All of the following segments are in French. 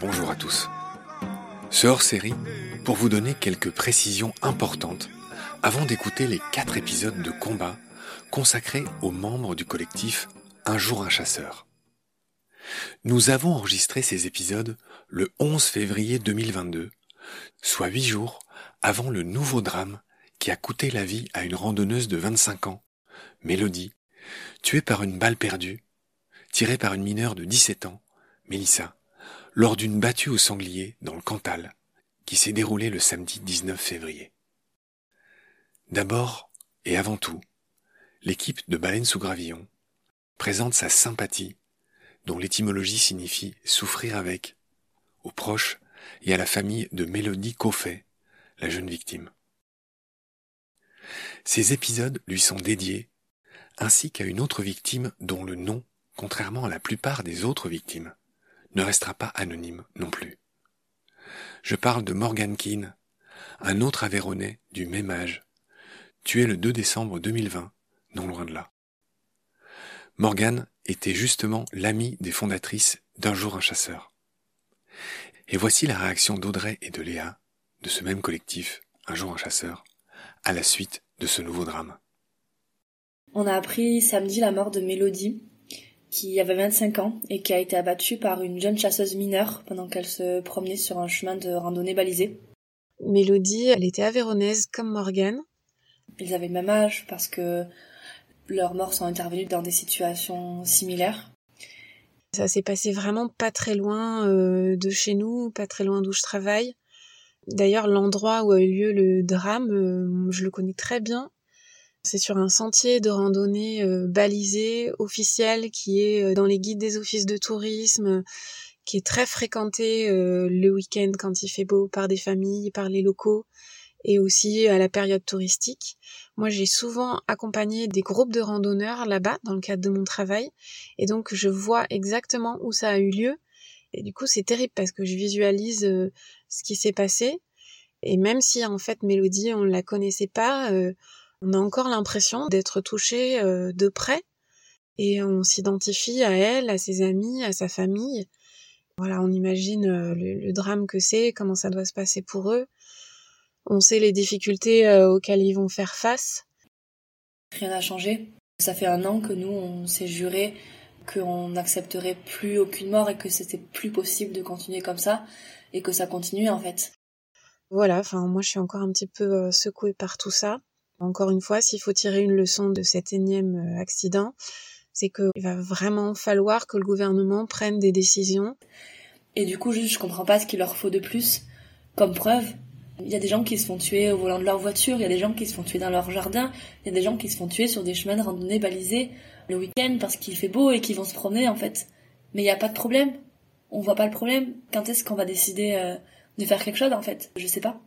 Bonjour à tous. Ce hors-série pour vous donner quelques précisions importantes avant d'écouter les quatre épisodes de combat consacrés aux membres du collectif Un jour un chasseur. Nous avons enregistré ces épisodes le 11 février 2022, soit huit jours avant le nouveau drame qui a coûté la vie à une randonneuse de 25 ans, Mélodie, tuée par une balle perdue, tirée par une mineure de 17 ans, Mélissa, lors d'une battue au sanglier dans le Cantal, qui s'est déroulée le samedi 19 février. D'abord et avant tout, l'équipe de Baleine sous Gravillon présente sa sympathie, dont l'étymologie signifie souffrir avec, aux proches et à la famille de Mélodie Coffet, la jeune victime. Ces épisodes lui sont dédiés, ainsi qu'à une autre victime dont le nom, contrairement à la plupart des autres victimes, ne restera pas anonyme non plus. Je parle de Morgan Keane, un autre Aveyronais du même âge, tué le 2 décembre 2020, non loin de là. Morgan était justement l'ami des fondatrices d'Un jour un chasseur. Et voici la réaction d'Audrey et de Léa, de ce même collectif, Un jour un chasseur, à la suite de ce nouveau drame. On a appris samedi la mort de Mélodie, qui avait 25 ans et qui a été abattue par une jeune chasseuse mineure pendant qu'elle se promenait sur un chemin de randonnée balisé. Mélodie, elle était avéronaise comme Morgane. Ils avaient le même âge parce que leurs morts sont intervenues dans des situations similaires. Ça s'est passé vraiment pas très loin euh, de chez nous, pas très loin d'où je travaille. D'ailleurs, l'endroit où a eu lieu le drame, euh, je le connais très bien. C'est sur un sentier de randonnée euh, balisé, officiel, qui est dans les guides des offices de tourisme, qui est très fréquenté le week-end quand il fait beau par des familles, par les locaux et aussi à la période touristique. Moi, j'ai souvent accompagné des groupes de randonneurs là-bas dans le cadre de mon travail et donc je vois exactement où ça a eu lieu. Et du coup, c'est terrible parce que je visualise euh, ce qui s'est passé et même si en fait Mélodie, on ne la connaissait pas, euh, on a encore l'impression d'être touché euh, de près et on s'identifie à elle, à ses amis, à sa famille. Voilà, on imagine le drame que c'est, comment ça doit se passer pour eux. On sait les difficultés euh, auxquelles ils vont faire face. Rien n'a changé. Ça fait un an que nous, on s'est juré qu'on n'accepterait plus aucune mort et que c'était plus possible de continuer comme ça et que ça continue en fait. Voilà, enfin moi je suis encore un petit peu euh, secouée par tout ça. Encore une fois, s'il faut tirer une leçon de cet énième euh, accident, c'est qu'il va vraiment falloir que le gouvernement prenne des décisions. Et du coup, juste, je comprends pas ce qu'il leur faut de plus comme preuve il y a des gens qui se font tuer au volant de leur voiture, il y a des gens qui se font tuer dans leur jardin, il y a des gens qui se font tuer sur des chemins de randonnée balisés le week-end parce qu'il fait beau et qu'ils vont se promener en fait. Mais il n'y a pas de problème. On voit pas le problème. Quand est-ce qu'on va décider euh, de faire quelque chose en fait? Je sais pas.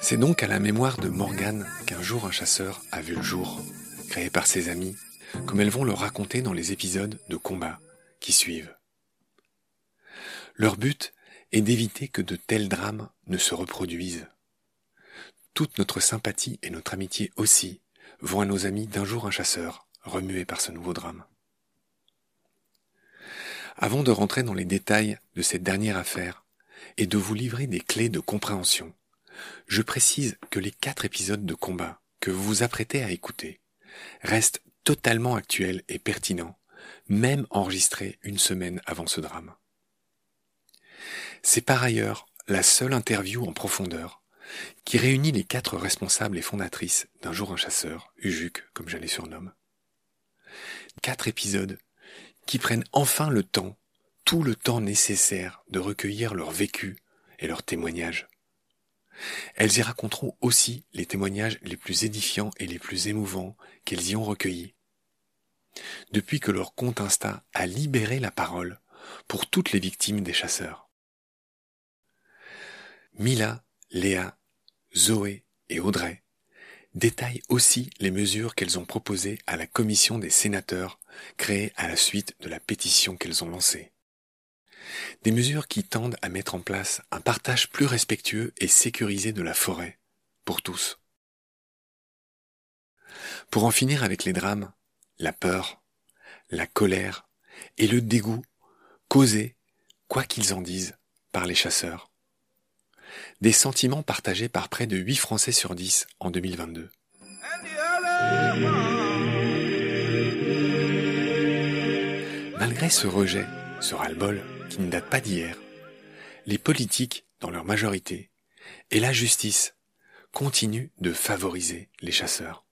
C'est donc à la mémoire de Morgane qu'un jour un chasseur a vu le jour, créé par ses amis comme elles vont le raconter dans les épisodes de combat qui suivent. Leur but est d'éviter que de tels drames ne se reproduisent. Toute notre sympathie et notre amitié aussi vont à nos amis d'un jour un chasseur, remués par ce nouveau drame. Avant de rentrer dans les détails de cette dernière affaire et de vous livrer des clés de compréhension, je précise que les quatre épisodes de combat que vous vous apprêtez à écouter restent totalement actuel et pertinent, même enregistré une semaine avant ce drame. C'est par ailleurs la seule interview en profondeur qui réunit les quatre responsables et fondatrices d'un jour un chasseur, Ujuk comme je les surnomme. Quatre épisodes qui prennent enfin le temps, tout le temps nécessaire de recueillir leur vécu et leurs témoignages. Elles y raconteront aussi les témoignages les plus édifiants et les plus émouvants qu'elles y ont recueillis, depuis que leur compte Insta a libéré la parole pour toutes les victimes des chasseurs. Mila, Léa, Zoé et Audrey détaillent aussi les mesures qu'elles ont proposées à la commission des sénateurs créée à la suite de la pétition qu'elles ont lancée. Des mesures qui tendent à mettre en place un partage plus respectueux et sécurisé de la forêt, pour tous. Pour en finir avec les drames, la peur, la colère et le dégoût causés, quoi qu'ils en disent, par les chasseurs. Des sentiments partagés par près de 8 Français sur 10 en 2022. Malgré ce rejet, ce ras-le-bol, qui ne date pas d'hier, les politiques, dans leur majorité, et la justice continuent de favoriser les chasseurs.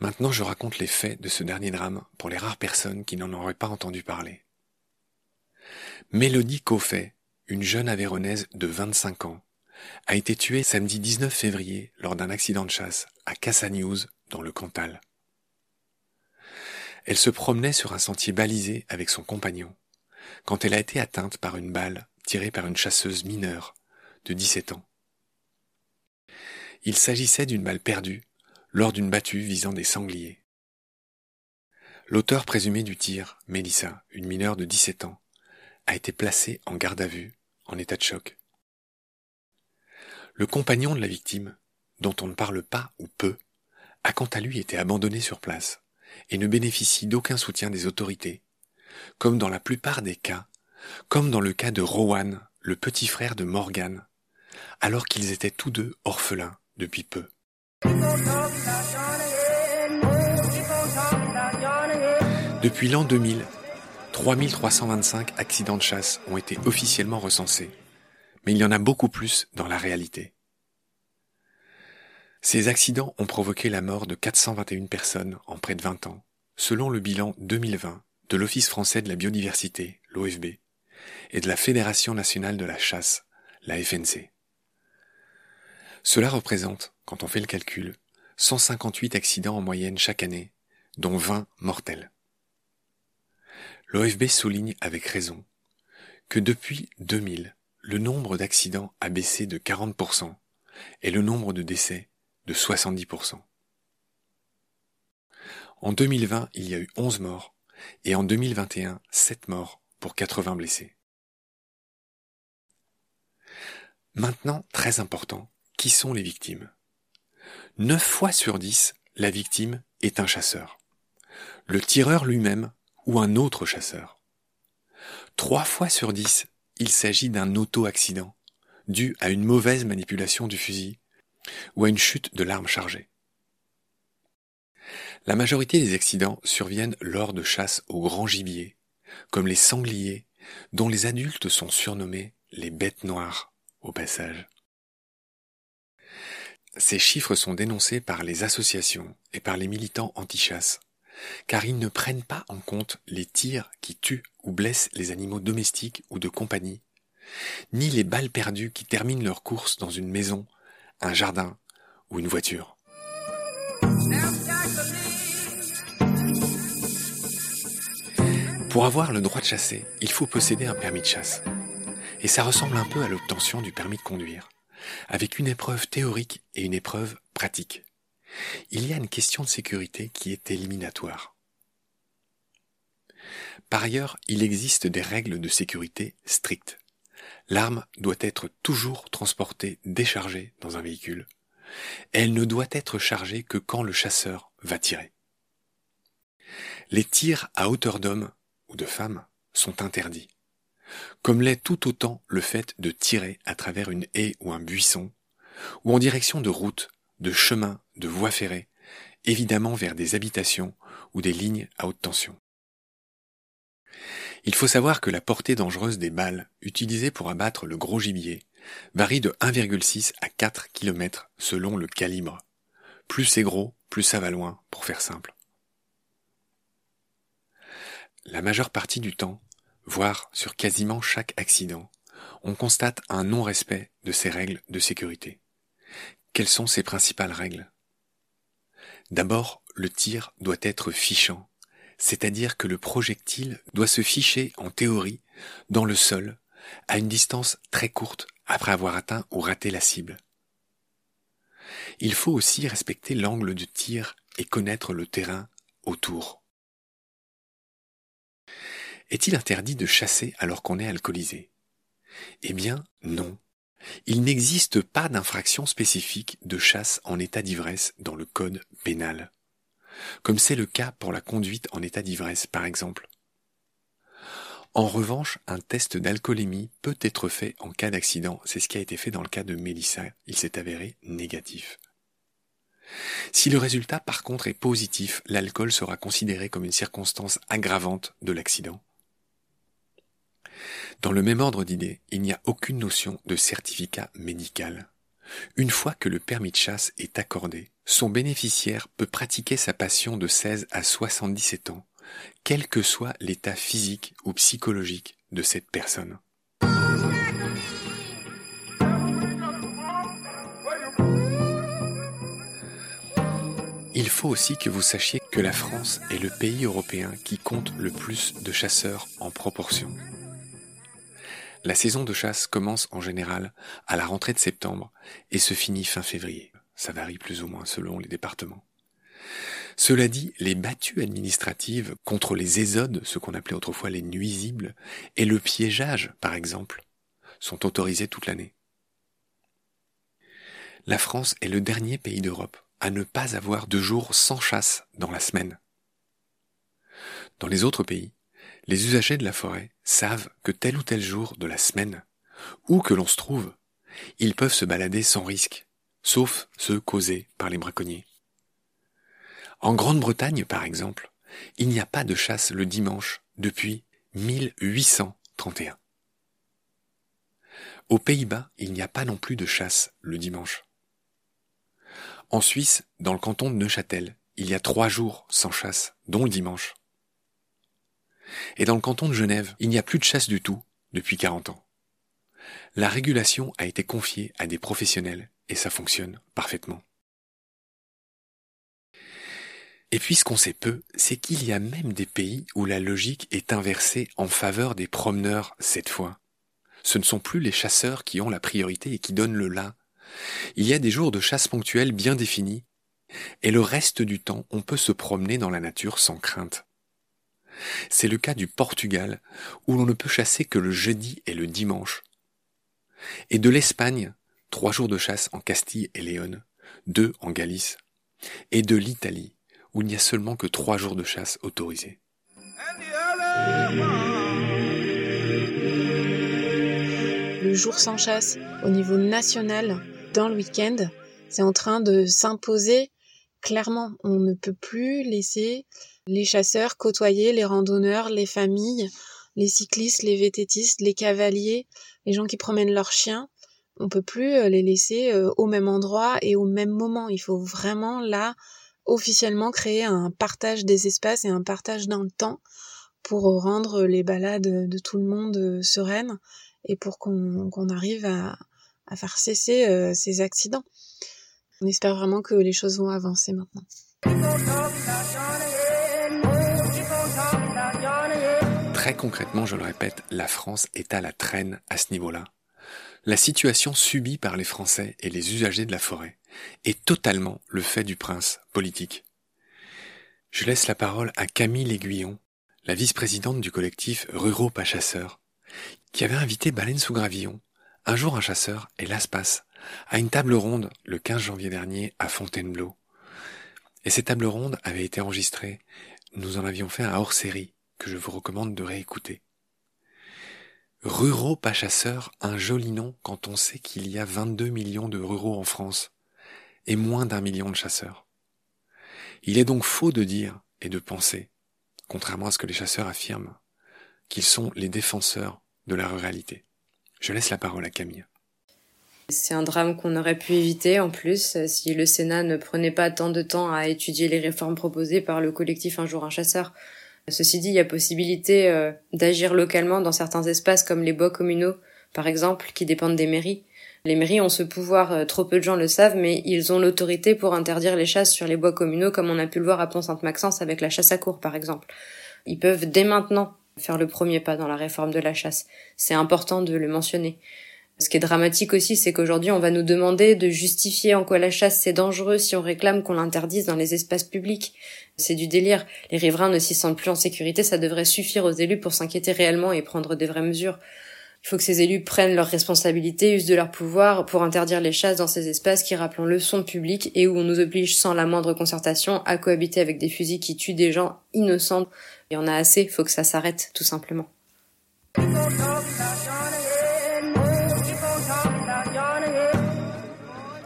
Maintenant, je raconte les faits de ce dernier drame pour les rares personnes qui n'en auraient pas entendu parler. Mélodie Coffet, une jeune Aveyronnaise de 25 ans, a été tuée samedi 19 février lors d'un accident de chasse à Cassagnouz, dans le Cantal. Elle se promenait sur un sentier balisé avec son compagnon, quand elle a été atteinte par une balle tirée par une chasseuse mineure de 17 ans. Il s'agissait d'une balle perdue lors d'une battue visant des sangliers. L'auteur présumé du tir, Mélissa, une mineure de 17 ans, a été placée en garde à vue, en état de choc. Le compagnon de la victime, dont on ne parle pas ou peu, a quant à lui été abandonné sur place et ne bénéficie d'aucun soutien des autorités, comme dans la plupart des cas, comme dans le cas de Rowan, le petit frère de Morgan, alors qu'ils étaient tous deux orphelins depuis peu. Depuis l'an 2000, 3325 accidents de chasse ont été officiellement recensés, mais il y en a beaucoup plus dans la réalité. Ces accidents ont provoqué la mort de 421 personnes en près de 20 ans, selon le bilan 2020 de l'Office français de la biodiversité, l'OFB, et de la Fédération nationale de la chasse, la FNC. Cela représente, quand on fait le calcul, 158 accidents en moyenne chaque année, dont 20 mortels. L'OFB souligne avec raison que depuis 2000, le nombre d'accidents a baissé de 40% et le nombre de décès de 70%. En 2020, il y a eu 11 morts et en 2021, 7 morts pour 80 blessés. Maintenant, très important, qui sont les victimes? 9 fois sur 10, la victime est un chasseur. Le tireur lui-même ou un autre chasseur. Trois fois sur 10, il s'agit d'un auto-accident, dû à une mauvaise manipulation du fusil ou à une chute de l'arme chargée. La majorité des accidents surviennent lors de chasses au grand gibier, comme les sangliers, dont les adultes sont surnommés les bêtes noires au passage. Ces chiffres sont dénoncés par les associations et par les militants anti-chasse, car ils ne prennent pas en compte les tirs qui tuent ou blessent les animaux domestiques ou de compagnie, ni les balles perdues qui terminent leur course dans une maison, un jardin ou une voiture. Pour avoir le droit de chasser, il faut posséder un permis de chasse. Et ça ressemble un peu à l'obtention du permis de conduire avec une épreuve théorique et une épreuve pratique. Il y a une question de sécurité qui est éliminatoire. Par ailleurs, il existe des règles de sécurité strictes. L'arme doit être toujours transportée déchargée dans un véhicule. Elle ne doit être chargée que quand le chasseur va tirer. Les tirs à hauteur d'homme ou de femme sont interdits comme l'est tout autant le fait de tirer à travers une haie ou un buisson, ou en direction de routes, de chemins, de voies ferrées, évidemment vers des habitations ou des lignes à haute tension. Il faut savoir que la portée dangereuse des balles utilisées pour abattre le gros gibier varie de 1,6 à 4 km selon le calibre. Plus c'est gros, plus ça va loin, pour faire simple. La majeure partie du temps, voire sur quasiment chaque accident, on constate un non-respect de ces règles de sécurité. Quelles sont ces principales règles? D'abord, le tir doit être fichant, c'est-à-dire que le projectile doit se ficher en théorie dans le sol à une distance très courte après avoir atteint ou raté la cible. il faut aussi respecter l'angle de tir et connaître le terrain autour. Est-il interdit de chasser alors qu'on est alcoolisé? Eh bien, non. Il n'existe pas d'infraction spécifique de chasse en état d'ivresse dans le code pénal. Comme c'est le cas pour la conduite en état d'ivresse, par exemple. En revanche, un test d'alcoolémie peut être fait en cas d'accident. C'est ce qui a été fait dans le cas de Mélissa. Il s'est avéré négatif. Si le résultat par contre est positif, l'alcool sera considéré comme une circonstance aggravante de l'accident. Dans le même ordre d'idées, il n'y a aucune notion de certificat médical. Une fois que le permis de chasse est accordé, son bénéficiaire peut pratiquer sa passion de 16 à 77 ans, quel que soit l'état physique ou psychologique de cette personne. Il faut aussi que vous sachiez que la France est le pays européen qui compte le plus de chasseurs en proportion. La saison de chasse commence en général à la rentrée de septembre et se finit fin février. Ça varie plus ou moins selon les départements. Cela dit, les battues administratives contre les ésodes, ce qu'on appelait autrefois les nuisibles, et le piégeage, par exemple, sont autorisées toute l'année. La France est le dernier pays d'Europe à ne pas avoir de jours sans chasse dans la semaine. Dans les autres pays, les usagers de la forêt savent que tel ou tel jour de la semaine, où que l'on se trouve, ils peuvent se balader sans risque, sauf ceux causés par les braconniers. En Grande-Bretagne, par exemple, il n'y a pas de chasse le dimanche depuis 1831. Aux Pays-Bas, il n'y a pas non plus de chasse le dimanche. En Suisse, dans le canton de Neuchâtel, il y a trois jours sans chasse, dont le dimanche. Et dans le canton de Genève, il n'y a plus de chasse du tout depuis 40 ans. La régulation a été confiée à des professionnels et ça fonctionne parfaitement. Et puis ce qu'on sait peu, c'est qu'il y a même des pays où la logique est inversée en faveur des promeneurs cette fois. Ce ne sont plus les chasseurs qui ont la priorité et qui donnent le là, il y a des jours de chasse ponctuelle bien définis, et le reste du temps on peut se promener dans la nature sans crainte. C'est le cas du Portugal, où l'on ne peut chasser que le jeudi et le dimanche. Et de l'Espagne, trois jours de chasse en Castille et Léon, deux en Galice, et de l'Italie, où il n'y a seulement que trois jours de chasse autorisés. Le jour sans chasse au niveau national dans le week-end, c'est en train de s'imposer clairement. On ne peut plus laisser les chasseurs côtoyer les randonneurs, les familles, les cyclistes, les vététistes, les cavaliers, les gens qui promènent leurs chiens. On peut plus euh, les laisser euh, au même endroit et au même moment. Il faut vraiment là officiellement créer un partage des espaces et un partage dans le temps pour rendre les balades de tout le monde euh, sereines et pour qu'on arrive à, faire cesser ces accidents. On espère vraiment que les choses vont avancer maintenant. Très concrètement, je le répète, la France est à la traîne à ce niveau-là. La situation subie par les Français et les usagers de la forêt est totalement le fait du prince politique. Je laisse la parole à Camille Aiguillon, la vice-présidente du collectif Ruraux Pas Chasseurs, qui avait invité Baleine sous Gravillon un jour, un chasseur, hélas passe, à une table ronde le 15 janvier dernier à Fontainebleau. Et cette table ronde avait été enregistrée. Nous en avions fait un hors-série que je vous recommande de réécouter. Ruraux pas chasseurs, un joli nom quand on sait qu'il y a 22 millions de ruraux en France et moins d'un million de chasseurs. Il est donc faux de dire et de penser, contrairement à ce que les chasseurs affirment, qu'ils sont les défenseurs de la ruralité. Je laisse la parole à Camille. C'est un drame qu'on aurait pu éviter en plus si le Sénat ne prenait pas tant de temps à étudier les réformes proposées par le collectif Un jour un chasseur. Ceci dit, il y a possibilité euh, d'agir localement dans certains espaces comme les bois communaux, par exemple, qui dépendent des mairies. Les mairies ont ce pouvoir, euh, trop peu de gens le savent, mais ils ont l'autorité pour interdire les chasses sur les bois communaux, comme on a pu le voir à Pont-Sainte-Maxence avec la chasse à cour, par exemple. Ils peuvent dès maintenant faire le premier pas dans la réforme de la chasse. C'est important de le mentionner. Ce qui est dramatique aussi, c'est qu'aujourd'hui, on va nous demander de justifier en quoi la chasse c'est dangereux si on réclame qu'on l'interdise dans les espaces publics. C'est du délire. Les riverains ne s'y sentent plus en sécurité, ça devrait suffire aux élus pour s'inquiéter réellement et prendre des vraies mesures. Il faut que ces élus prennent leurs responsabilités, usent de leur pouvoir pour interdire les chasses dans ces espaces qui, rappelons-le, sont publics et où on nous oblige sans la moindre concertation à cohabiter avec des fusils qui tuent des gens innocents. Il y en a assez, faut que ça s'arrête, tout simplement.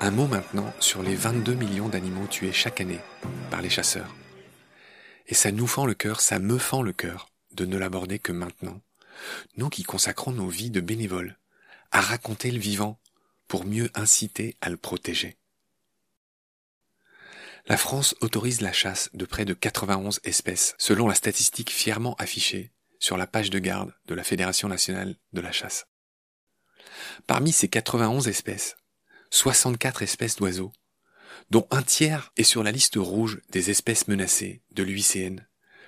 Un mot maintenant sur les 22 millions d'animaux tués chaque année par les chasseurs. Et ça nous fend le cœur, ça me fend le cœur de ne l'aborder que maintenant. Nous qui consacrons nos vies de bénévoles à raconter le vivant pour mieux inciter à le protéger. La France autorise la chasse de près de 91 espèces, selon la statistique fièrement affichée sur la page de garde de la Fédération nationale de la chasse. Parmi ces 91 espèces, 64 espèces d'oiseaux, dont un tiers est sur la liste rouge des espèces menacées de l'UICN,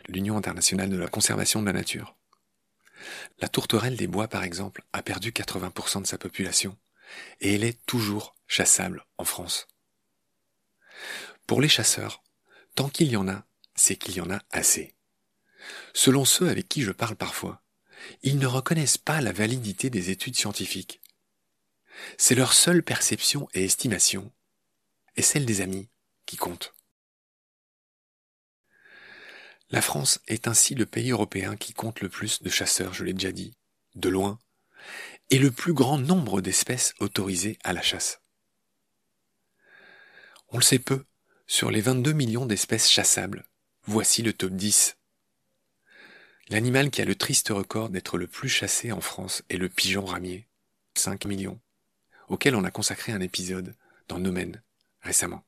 l'Union internationale de la conservation de la nature. La tourterelle des bois, par exemple, a perdu 80% de sa population, et elle est toujours chassable en France. Pour les chasseurs, tant qu'il y en a, c'est qu'il y en a assez. Selon ceux avec qui je parle parfois, ils ne reconnaissent pas la validité des études scientifiques. C'est leur seule perception et estimation, et celle des amis, qui comptent. La France est ainsi le pays européen qui compte le plus de chasseurs, je l'ai déjà dit, de loin, et le plus grand nombre d'espèces autorisées à la chasse. On le sait peu, sur les 22 millions d'espèces chassables, voici le top 10. L'animal qui a le triste record d'être le plus chassé en France est le pigeon ramier, 5 millions, auquel on a consacré un épisode dans Nomen récemment.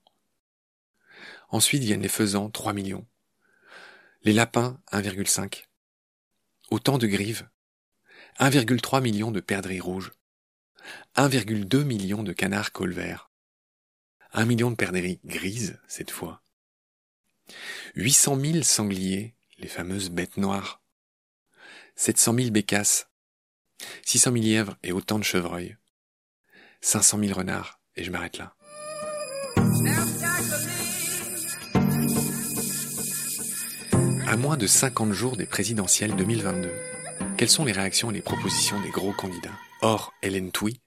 Ensuite viennent les faisans, 3 millions. Les lapins, 1,5. Autant de grives. 1,3 million de perdrix rouges. 1,2 million de canards colverts. 1 million de perdrix grises, cette fois. 800 000 sangliers, les fameuses bêtes noires. 700 000 bécasses. 600 000 lièvres et autant de chevreuils. 500 000 renards, et je m'arrête là. À moins de 50 jours des présidentielles 2022, quelles sont les réactions et les propositions des gros candidats? Or, Hélène Touy,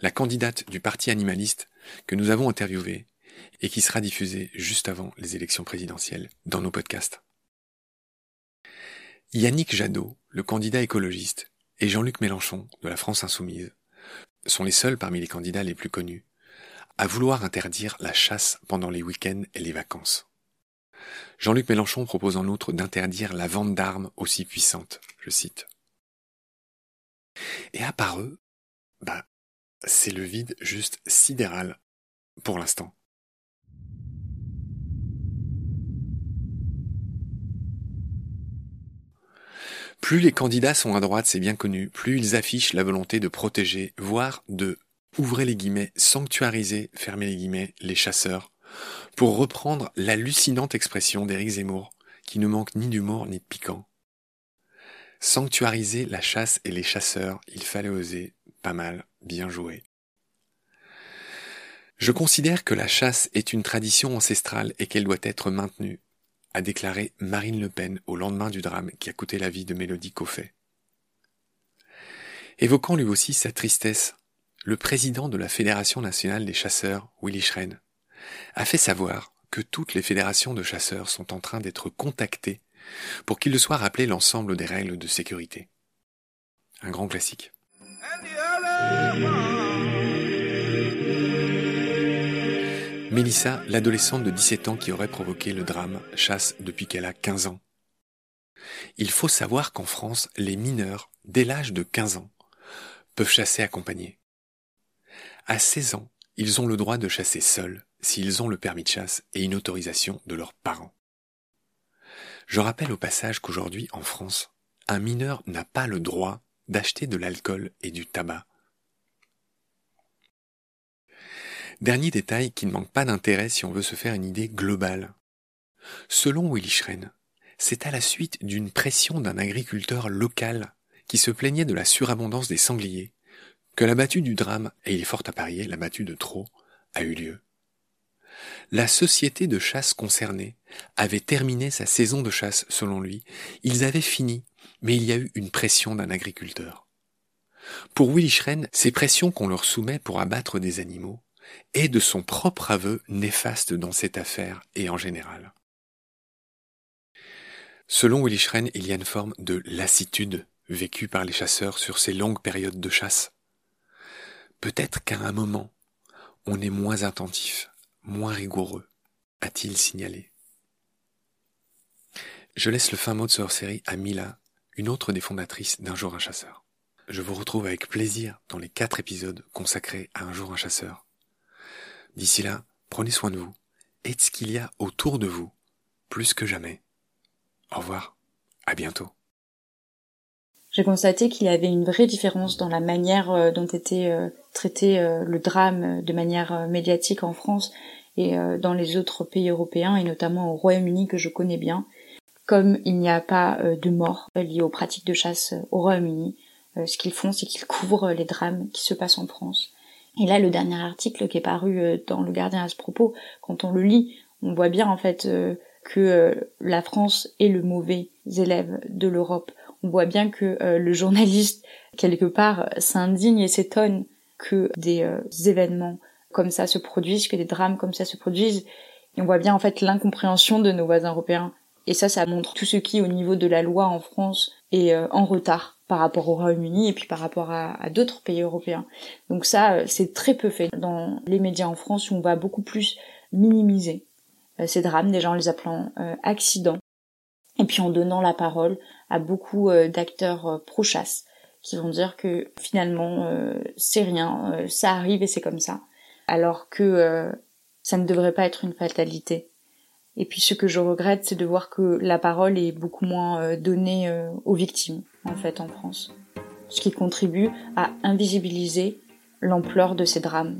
la candidate du parti animaliste que nous avons interviewée et qui sera diffusée juste avant les élections présidentielles dans nos podcasts. Yannick Jadot, le candidat écologiste, et Jean-Luc Mélenchon de la France Insoumise sont les seuls parmi les candidats les plus connus à vouloir interdire la chasse pendant les week-ends et les vacances. Jean-Luc Mélenchon propose en outre d'interdire la vente d'armes aussi puissantes, je cite. Et à part eux, bah, c'est le vide juste sidéral pour l'instant. Plus les candidats sont à droite, c'est bien connu, plus ils affichent la volonté de protéger, voire de, ouvrez les guillemets, sanctuariser, fermez les guillemets, les chasseurs, pour reprendre l'hallucinante expression d'Éric Zemmour, qui ne manque ni d'humour ni de piquant. Sanctuariser la chasse et les chasseurs, il fallait oser, pas mal, bien joué. Je considère que la chasse est une tradition ancestrale et qu'elle doit être maintenue, a déclaré Marine Le Pen au lendemain du drame qui a coûté la vie de Mélodie Coffet. Évoquant lui aussi sa tristesse, le président de la Fédération nationale des chasseurs, Willy Schren, a fait savoir que toutes les fédérations de chasseurs sont en train d'être contactées pour qu'il le soit rappelé l'ensemble des règles de sécurité. Un grand classique. Mélissa, l'adolescente de 17 ans qui aurait provoqué le drame, chasse depuis qu'elle a 15 ans. Il faut savoir qu'en France, les mineurs, dès l'âge de 15 ans, peuvent chasser accompagnés. À 16 ans, ils ont le droit de chasser seuls s'ils ont le permis de chasse et une autorisation de leurs parents. Je rappelle au passage qu'aujourd'hui, en France, un mineur n'a pas le droit d'acheter de l'alcool et du tabac. Dernier détail qui ne manque pas d'intérêt si on veut se faire une idée globale. Selon Willy Schren, c'est à la suite d'une pression d'un agriculteur local qui se plaignait de la surabondance des sangliers que la battue du drame, et il est fort à parier, la battue de trop, a eu lieu. La société de chasse concernée avait terminé sa saison de chasse selon lui, ils avaient fini, mais il y a eu une pression d'un agriculteur. Pour Willy Schren, ces pressions qu'on leur soumet pour abattre des animaux est de son propre aveu néfaste dans cette affaire et en général. Selon Willy Schren, il y a une forme de lassitude vécue par les chasseurs sur ces longues périodes de chasse. Peut-être qu'à un moment, on est moins attentif, moins rigoureux, a-t-il signalé. Je laisse le fin mot de ce hors-série à Mila, une autre des fondatrices d'Un jour un chasseur. Je vous retrouve avec plaisir dans les quatre épisodes consacrés à Un jour un chasseur. D'ici là, prenez soin de vous et de ce qu'il y a autour de vous, plus que jamais. Au revoir, à bientôt. J'ai constaté qu'il y avait une vraie différence dans la manière euh, dont était euh, traité euh, le drame de manière médiatique en France et dans les autres pays européens et notamment au Royaume-Uni que je connais bien. Comme il n'y a pas de morts liées aux pratiques de chasse au Royaume-Uni, ce qu'ils font, c'est qu'ils couvrent les drames qui se passent en France. Et là, le dernier article qui est paru dans Le Gardien à ce propos, quand on le lit, on voit bien en fait que la France est le mauvais élève de l'Europe. On voit bien que le journaliste, quelque part, s'indigne et s'étonne que des euh, événements comme ça se produisent, que des drames comme ça se produisent. Et on voit bien en fait l'incompréhension de nos voisins européens. Et ça, ça montre tout ce qui, au niveau de la loi en France, est euh, en retard par rapport au Royaume-Uni et puis par rapport à, d'autres pays européens. Donc ça, euh, c'est très peu fait dans les médias en France où on va beaucoup plus minimiser ces drames, déjà en les appelant accidents, et puis en donnant la parole à beaucoup d'acteurs pro-chasse qui vont dire que finalement euh, c'est rien, euh, ça arrive et c'est comme ça, alors que euh, ça ne devrait pas être une fatalité. Et puis ce que je regrette, c'est de voir que la parole est beaucoup moins donnée aux victimes, en fait, en France. Ce qui contribue à invisibiliser l'ampleur de ces drames.